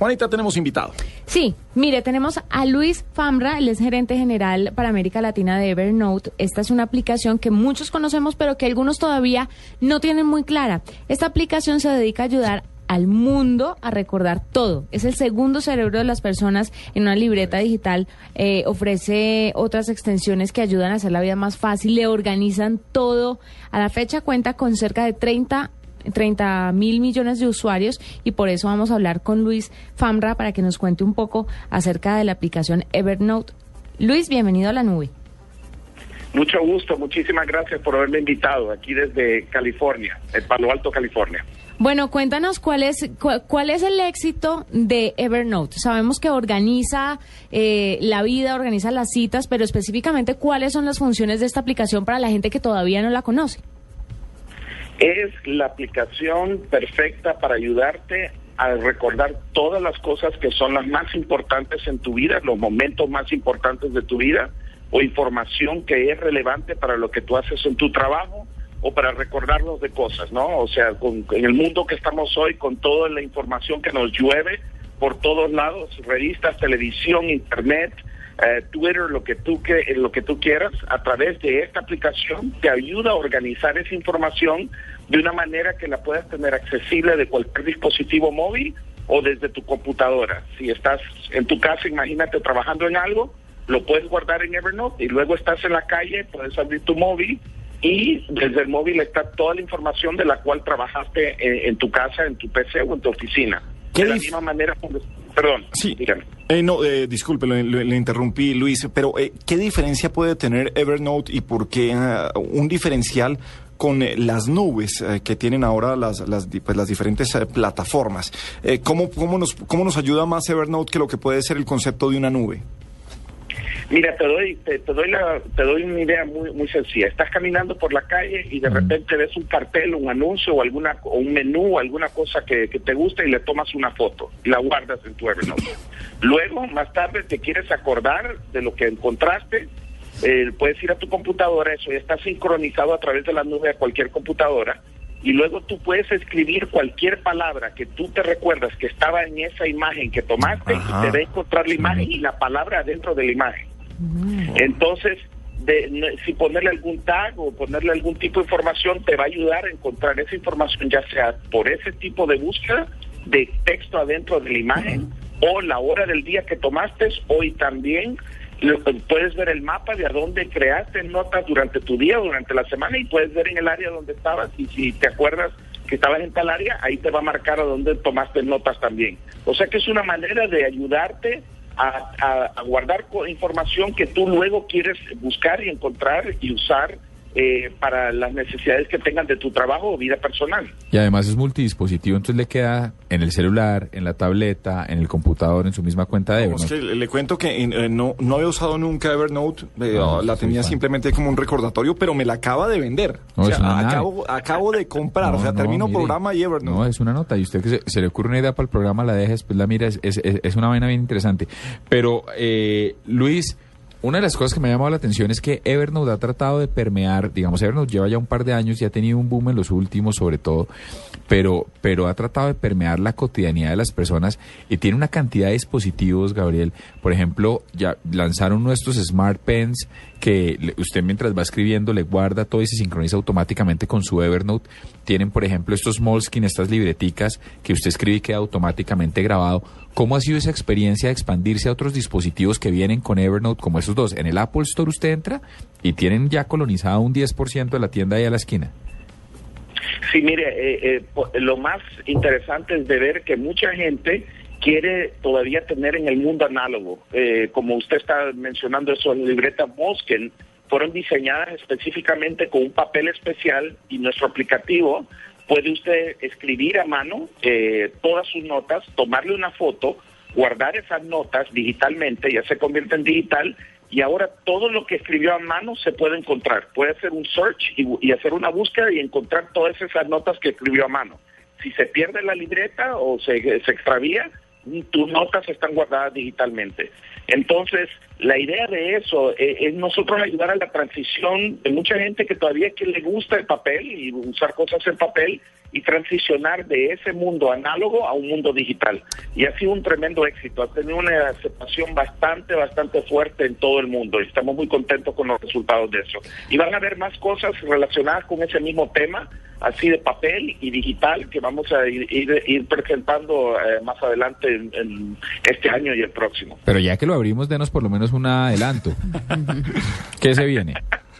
Juanita, tenemos invitado. Sí, mire, tenemos a Luis Famra, él es gerente general para América Latina de Evernote. Esta es una aplicación que muchos conocemos, pero que algunos todavía no tienen muy clara. Esta aplicación se dedica a ayudar al mundo a recordar todo. Es el segundo cerebro de las personas en una libreta digital. Eh, ofrece otras extensiones que ayudan a hacer la vida más fácil, le organizan todo. A la fecha cuenta con cerca de 30 30 mil millones de usuarios y por eso vamos a hablar con Luis Famra para que nos cuente un poco acerca de la aplicación Evernote. Luis, bienvenido a la nube. Mucho gusto, muchísimas gracias por haberme invitado aquí desde California, el Palo Alto, California. Bueno, cuéntanos cuál es cuál es el éxito de Evernote. Sabemos que organiza eh, la vida, organiza las citas, pero específicamente cuáles son las funciones de esta aplicación para la gente que todavía no la conoce. Es la aplicación perfecta para ayudarte a recordar todas las cosas que son las más importantes en tu vida, los momentos más importantes de tu vida o información que es relevante para lo que tú haces en tu trabajo o para recordarnos de cosas, ¿no? O sea, en el mundo que estamos hoy, con toda la información que nos llueve por todos lados, revistas, televisión, internet, eh, Twitter, lo que tú que, lo que tú quieras, a través de esta aplicación te ayuda a organizar esa información de una manera que la puedas tener accesible de cualquier dispositivo móvil o desde tu computadora. Si estás en tu casa, imagínate trabajando en algo, lo puedes guardar en Evernote y luego estás en la calle, puedes abrir tu móvil y desde el móvil está toda la información de la cual trabajaste en, tu casa, en tu PC o en tu oficina. de la misma manera, perdón, sí. Eh, no, eh, disculpe, le, interrumpí, Luis, pero eh, ¿qué diferencia puede tener Evernote y por qué ah, un diferencial con eh, las nubes que tienen ahora las, las, pues, las diferentes plataformas? ¿cómo, cómo, nos, ¿Cómo nos ayuda más Evernote que lo que puede ser el concepto de una nube? Mira, te doy, te, doy la, te doy una idea muy, muy sencilla. Estás caminando por la calle y de repente ves un cartel, un anuncio o alguna, o un menú, o alguna cosa que, te gusta y le tomas una foto y la guardas en tu Evernote. Luego, más tarde, te quieres acordar de lo que encontraste. Eh, puedes ir a tu computadora, eso ya está sincronizado a través de la nube a cualquier computadora y luego tú puedes escribir cualquier palabra que tú te recuerdas que estaba en esa imagen que tomaste y te va a encontrar la imagen y la palabra dentro de la imagen. Entonces, de, si ponerle algún tag o ponerle algún tipo de información te va a ayudar a encontrar esa información, ya sea por ese tipo de búsqueda de texto adentro de la imagen o la hora del día que tomaste hoy también puedes ver el mapa de a dónde creaste notas durante tu día, durante la semana y puedes ver en el área donde estabas y si te acuerdas que estabas en tal área, ahí te va a marcar a dónde tomaste notas también. O sea que es una manera de ayudarte a, guardar información que tú luego quieres buscar y encontrar y usar eh, para las necesidades que tengan de tu trabajo o vida personal. Y además es multidispositivo, entonces le queda en el celular, en la tableta, en el computador, en su misma cuenta de Evernote. le, cuento que eh, no, no había usado nunca Evernote, eh, ah, la tenía simplemente como un recordatorio, pero me la acaba de vender. o sea, acabo, acabo, de comprar, o sea, termino programa y Evernote. No, es una nota, y usted que se, le ocurre una idea para el programa, la deja, después la mira, es, es, es una vaina bien interesante. Pero, Luis... Una de las cosas que me ha llamado la atención es que Evernote ha tratado de permear, digamos, Evernote lleva ya un par de años y ha tenido un boom en los últimos sobre todo, pero, pero ha tratado de permear la cotidianidad de las personas y tiene una cantidad de dispositivos, Gabriel. Por ejemplo, ya lanzaron nuestros Smart Pens que usted mientras va escribiendo le guarda todo y se sincroniza automáticamente con su Evernote. Tienen, por ejemplo, estos Moleskine, estas libreticas que usted escribe y queda automáticamente grabado. ¿Cómo ha sido esa experiencia de expandirse a otros dispositivos que vienen con Evernote como dos? En el Apple Store usted entra y tienen ya colonizado un 10% de la tienda ahí a la esquina. Sí, mire, eh, eh, lo más interesante es de ver que mucha gente quiere todavía tener en el mundo análogo. Eh, como usted está mencionando eso, las libretas Mosken fueron diseñadas específicamente con un papel especial y nuestro aplicativo puede usted escribir a mano eh, todas sus notas, tomarle una foto, guardar esas notas digitalmente, ya se convierte en digital, y ahora todo lo que escribió a mano se puede encontrar. Puede hacer un search y, hacer una búsqueda y encontrar todas esas notas que escribió a mano. Si se pierde la libreta o se, se extravía, tus notas están guardadas digitalmente. Entonces, La idea de eso eh, es nosotros ayudar a la transición de mucha gente que todavía que le gusta el papel y usar cosas en papel y transicionar de ese mundo análogo a un mundo digital. Y ha sido un tremendo éxito, ha tenido una aceptación bastante, bastante fuerte en todo el mundo y estamos muy contentos con los resultados de eso. Y van a haber más cosas relacionadas con ese mismo tema, así de papel y digital, que vamos a ir, ir, presentando eh, más adelante en, este año y el próximo. Pero ya que lo abrimos, denos por lo menos un adelanto. ¿Qué se viene?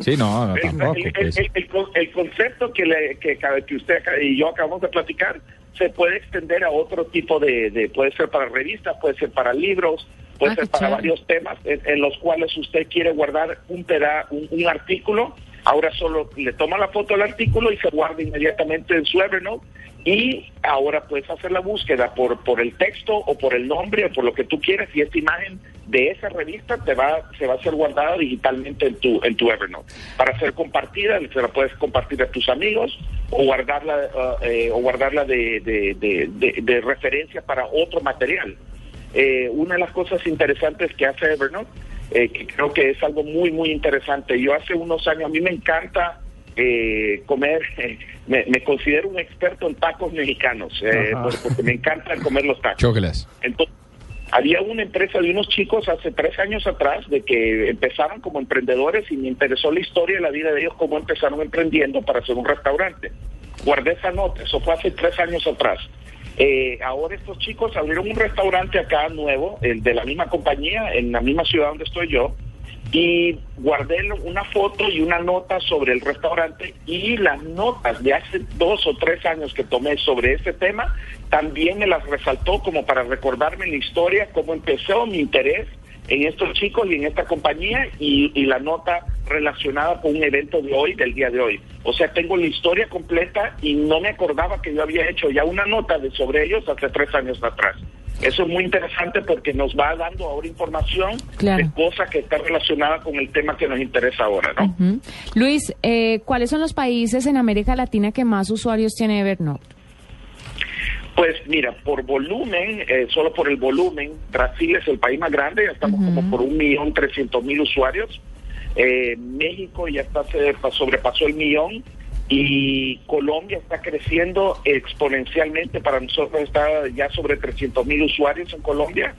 Sí, no, no tampoco. Pues. El, concepto que, le, que, que usted y yo acabamos de platicar se puede extender a otro tipo de, puede ser para revistas, puede ser para libros, puede ah, ser para varios temas en, los cuales usted quiere guardar un, peda, un, artículo, ahora solo le toma la foto del artículo y se guarda inmediatamente en su Evernote y ahora puedes hacer la búsqueda por, por el texto o por el nombre o por lo que tú quieras y esta imagen de esa revista te va, se va a ser guardada digitalmente en tu, en tu Evernote. Para ser compartida, se la puedes compartir a tus amigos o guardarla, uh, eh, o guardarla de, de, referencia para otro material. Eh, una de las cosas interesantes que hace Evernote, eh, que creo que es algo muy, muy interesante. Yo hace unos años, a mí me encanta comer, me, considero un experto en tacos mexicanos, porque, me encanta comer los tacos. Entonces, había una empresa de unos chicos hace tres años atrás de que empezaron como emprendedores y me interesó la historia de la vida de ellos, cómo empezaron emprendiendo para hacer un restaurante. Guardé esa nota, eso fue hace tres años atrás. Eh, ahora estos chicos abrieron un restaurante acá nuevo, de la misma compañía, en la misma ciudad donde estoy yo, y guardé una foto y una nota sobre el restaurante y las notas de hace dos o tres años que tomé sobre ese tema también me las resaltó como para recordarme la historia, cómo empezó mi interés en estos chicos y en esta compañía y, la nota relacionada con un evento de hoy, del día de hoy. O sea, tengo la historia completa y no me acordaba que yo había hecho ya una nota de sobre ellos hace tres años atrás. Eso es muy interesante porque nos va dando ahora información de cosas que está relacionada con el tema que nos interesa ahora, ¿no? Luis, eh, ¿cuáles son los países en América Latina que más usuarios tiene Evernote? Pues mira, por volumen, eh, solo por el volumen, Brasil es el país más grande, ya estamos como por un millón trescientos mil usuarios. Eh, México ya está sobrepasó el millón y Colombia está creciendo exponencialmente. Para nosotros está ya sobre 300 mil usuarios en Colombia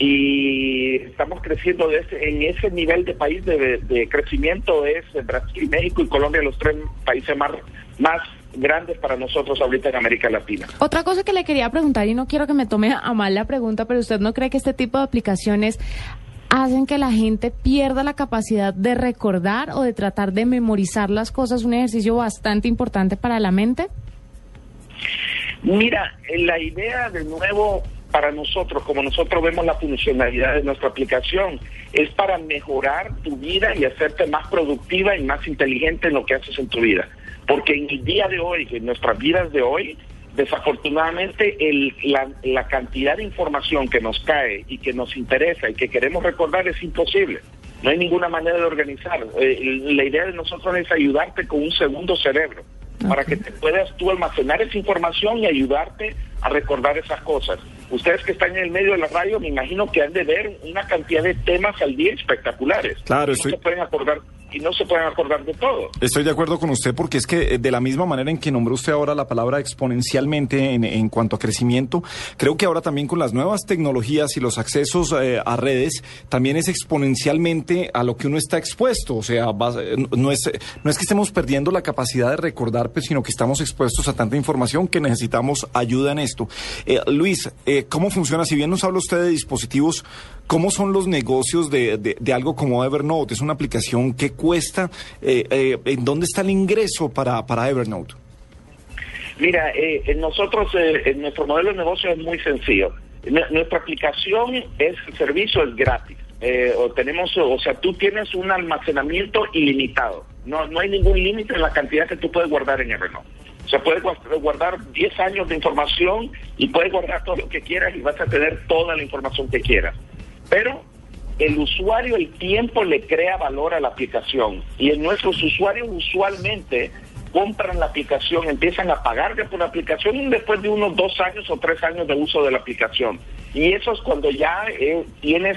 y estamos creciendo de en ese nivel de país de, crecimiento es Brasil, México y Colombia los tres países más, más grandes para nosotros ahorita en América Latina. Otra cosa que le quería preguntar y no quiero que me tome a mal la pregunta, pero usted no cree que este tipo de aplicaciones hacen que la gente pierda la capacidad de recordar o de tratar de memorizar las cosas, un ejercicio bastante importante para la mente? Mira, la idea de nuevo para nosotros, como nosotros vemos la funcionalidad de nuestra aplicación, es para mejorar tu vida y hacerte más productiva y más inteligente en lo que haces en tu vida. Porque en el día de hoy, en nuestras vidas de hoy, Desafortunadamente, el, la, cantidad de información que nos cae y que nos interesa y que queremos recordar es imposible. No hay ninguna manera de organizar. Eh, la idea de nosotros es ayudarte con un segundo cerebro para que te puedas tú almacenar esa información y ayudarte a recordar esas cosas. Ustedes que están en el medio de la radio, me imagino que han de ver una cantidad de temas al día espectaculares. Claro, estoy... se pueden acordar y no se pueden acordar de todo. Estoy de acuerdo con usted porque es que eh, de la misma manera en que nombró usted ahora la palabra exponencialmente en, en cuanto a crecimiento, creo que ahora también con las nuevas tecnologías y los accesos eh, a redes, también es exponencialmente a lo que uno está expuesto. O sea, eh, no, es, no es que estemos perdiendo la capacidad de recordar, pues, sino que estamos expuestos a tanta información que necesitamos ayuda en esto. Luis, ¿cómo funciona? Si bien nos habla usted de dispositivos, ¿cómo son los negocios de, de, de algo como Evernote? Es una aplicación que cuesta? Eh, eh, ¿En dónde está el ingreso para, para Evernote? Mira, eh, nosotros, nuestro modelo de negocio es muy sencillo. nuestra aplicación es, el servicio es gratis. o tenemos, o sea, tú tienes un almacenamiento ilimitado. No, no hay ningún límite en la cantidad que tú puedes guardar en Evernote. O sea, puedes guardar 10 años de información y puedes guardar todo lo que quieras y vas a tener toda la información que quieras. Pero el usuario el tiempo le crea valor a la aplicación y en nuestros usuarios usualmente compran la aplicación, empiezan a pagar por la aplicación después de unos dos años o tres años de uso de la aplicación. Y eso es cuando ya eh, tienes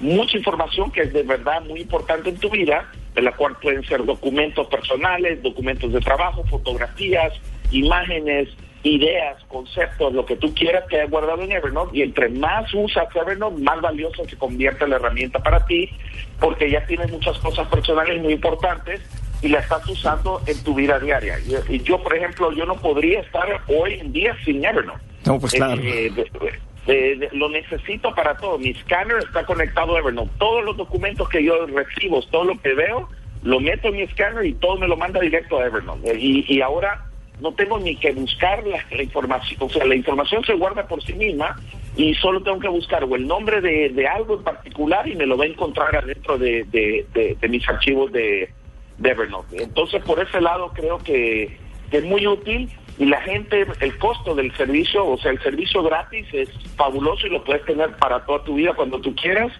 mucha información que es de verdad muy importante en tu vida, de la cual pueden ser documentos personales, documentos de trabajo, fotografías, imágenes, ideas, conceptos, lo que tú quieras que hayas guardado en Evernote. Y entre más usas Evernote, más valioso se convierte la herramienta para ti, porque ya tienes muchas cosas personales muy importantes y la estás usando en tu vida diaria. Y, yo, por ejemplo, yo no podría estar hoy en día sin Evernote. No, pues claro. Eh, lo necesito para todo. Mi scanner está conectado a Evernote. Todos los documentos que yo recibo, todo lo que veo, lo meto en mi scanner y todo me lo manda directo a Evernote. Y, y ahora no tengo ni que buscar la, información, o sea, la información se guarda por sí misma y solo tengo que buscar o el nombre de, algo en particular y me lo va a encontrar adentro de, de, mis archivos de, Evernote. Entonces, por ese lado creo que es muy útil y la gente, el costo del servicio, o sea, el servicio gratis es fabuloso y lo puedes tener para toda tu vida cuando tú quieras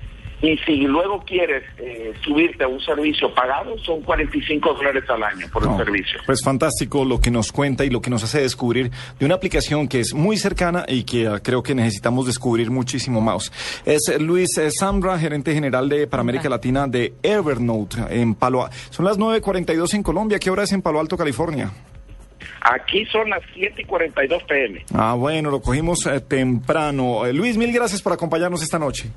y si luego quieres eh, subirte a un servicio pagado, son 45 dólares al año por el servicio. Pues fantástico lo que nos cuenta y lo que nos hace descubrir de una aplicación que es muy cercana y que ah, creo que necesitamos descubrir muchísimo más. Es Luis eh, Zambra, gerente general de para América Latina de Evernote en Palo Alto. Son las 9.42 en Colombia. ¿Qué hora es en Palo Alto, California? Aquí son las 7 y 42 pm. Ah, bueno, lo cogimos eh, temprano. Luis, mil gracias por acompañarnos esta noche.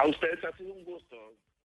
A ustedes ha sido un.